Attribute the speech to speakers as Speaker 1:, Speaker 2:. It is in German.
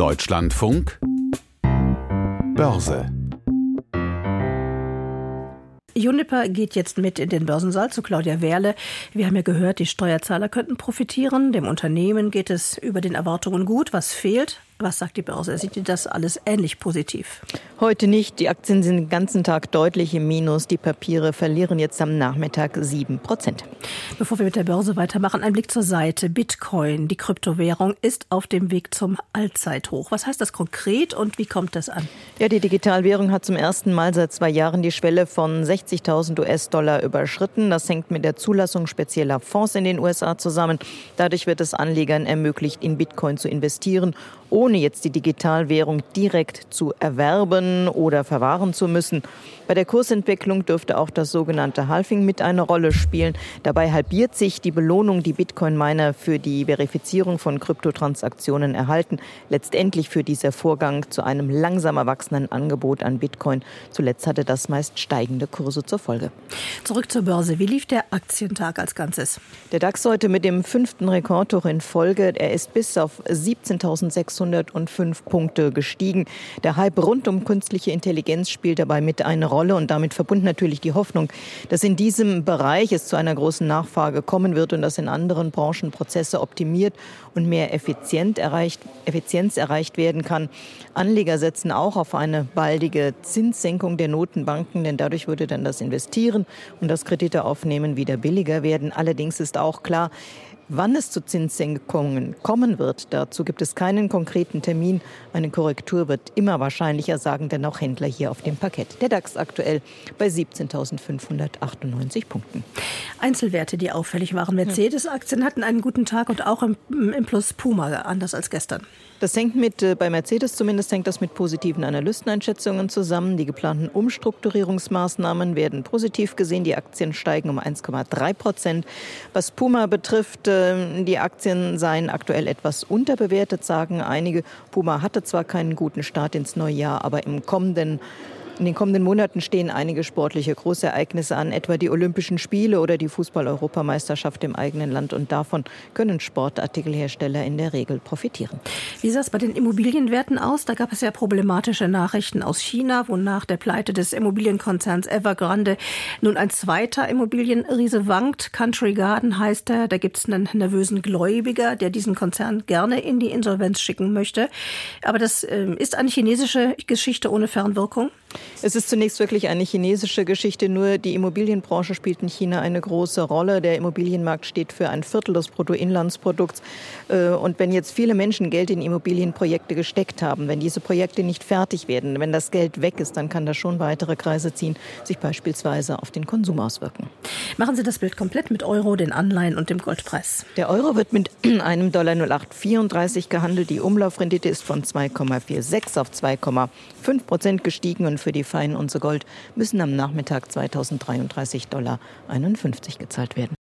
Speaker 1: Deutschlandfunk Börse
Speaker 2: Juniper geht jetzt mit in den Börsensaal zu Claudia Werle. Wir haben ja gehört, die Steuerzahler könnten profitieren. Dem Unternehmen geht es über den Erwartungen gut. Was fehlt? Was sagt die Börse? Sieht ihr das alles ähnlich positiv?
Speaker 3: Heute nicht. Die Aktien sind den ganzen Tag deutlich im Minus. Die Papiere verlieren jetzt am Nachmittag 7 Prozent.
Speaker 2: Bevor wir mit der Börse weitermachen, ein Blick zur Seite. Bitcoin, die Kryptowährung, ist auf dem Weg zum Allzeithoch. Was heißt das konkret und wie kommt das an?
Speaker 3: Ja, die Digitalwährung hat zum ersten Mal seit zwei Jahren die Schwelle von 60.000 US-Dollar überschritten. Das hängt mit der Zulassung spezieller Fonds in den USA zusammen. Dadurch wird es Anlegern ermöglicht, in Bitcoin zu investieren ohne jetzt die Digitalwährung direkt zu erwerben oder verwahren zu müssen. Bei der Kursentwicklung dürfte auch das sogenannte Halving mit eine Rolle spielen. Dabei halbiert sich die Belohnung, die Bitcoin-Miner für die Verifizierung von Kryptotransaktionen erhalten. Letztendlich führt dieser Vorgang zu einem langsam erwachsenen Angebot an Bitcoin. Zuletzt hatte das meist steigende Kurse zur Folge.
Speaker 2: Zurück zur Börse. Wie lief der Aktientag als Ganzes?
Speaker 3: Der DAX heute mit dem fünften Rekordhoch in Folge. Er ist bis auf 17.600 605 Punkte gestiegen. Der Hype rund um künstliche Intelligenz spielt dabei mit eine Rolle und damit verbunden natürlich die Hoffnung, dass in diesem Bereich es zu einer großen Nachfrage kommen wird und dass in anderen Branchen Prozesse optimiert und mehr Effizienz erreicht, Effizienz erreicht werden kann. Anleger setzen auch auf eine baldige Zinssenkung der Notenbanken, denn dadurch würde dann das Investieren und das Kredite aufnehmen wieder billiger werden. Allerdings ist auch klar, Wann es zu Zinssenkungen kommen wird, dazu gibt es keinen konkreten Termin. Eine Korrektur wird immer wahrscheinlicher, sagen denn auch Händler hier auf dem Parkett. Der DAX aktuell bei 17.598 Punkten.
Speaker 2: Einzelwerte, die auffällig waren. Mercedes-Aktien hatten einen guten Tag und auch im, im Plus Puma, anders als gestern.
Speaker 3: Das hängt mit, äh, bei Mercedes zumindest hängt das mit positiven Analysteneinschätzungen zusammen. Die geplanten Umstrukturierungsmaßnahmen werden positiv gesehen. Die Aktien steigen um 1,3 Prozent. Was Puma betrifft, äh, die Aktien seien aktuell etwas unterbewertet, sagen einige. Puma hatte zwar keinen guten Start ins neue Jahr, aber im kommenden in den kommenden Monaten stehen einige sportliche Großereignisse an, etwa die Olympischen Spiele oder die Fußball-Europameisterschaft im eigenen Land. Und davon können Sportartikelhersteller in der Regel profitieren.
Speaker 2: Wie sah es bei den Immobilienwerten aus? Da gab es ja problematische Nachrichten aus China, wonach der Pleite des Immobilienkonzerns Evergrande nun ein zweiter Immobilienriese wankt. Country Garden heißt er. Da gibt es einen nervösen Gläubiger, der diesen Konzern gerne in die Insolvenz schicken möchte. Aber das äh, ist eine chinesische Geschichte ohne Fernwirkung.
Speaker 3: Es ist zunächst wirklich eine chinesische Geschichte. Nur die Immobilienbranche spielt in China eine große Rolle. Der Immobilienmarkt steht für ein Viertel des Bruttoinlandsprodukts. Äh, und wenn jetzt viele Menschen Geld in Immobilienprojekte gesteckt haben, wenn diese Projekte nicht fertig werden, wenn das Geld weg ist, dann kann das schon weitere Kreise ziehen, sich beispielsweise auf den Konsum auswirken.
Speaker 2: Machen Sie das Bild komplett mit Euro, den Anleihen und dem Goldpreis.
Speaker 3: Der Euro wird mit einem Dollar 0834 gehandelt. Die Umlaufrendite ist von 2,46 auf 2,5 Prozent gestiegen und für die Fein und so Gold müssen am Nachmittag 2033 Dollar 51 gezahlt werden.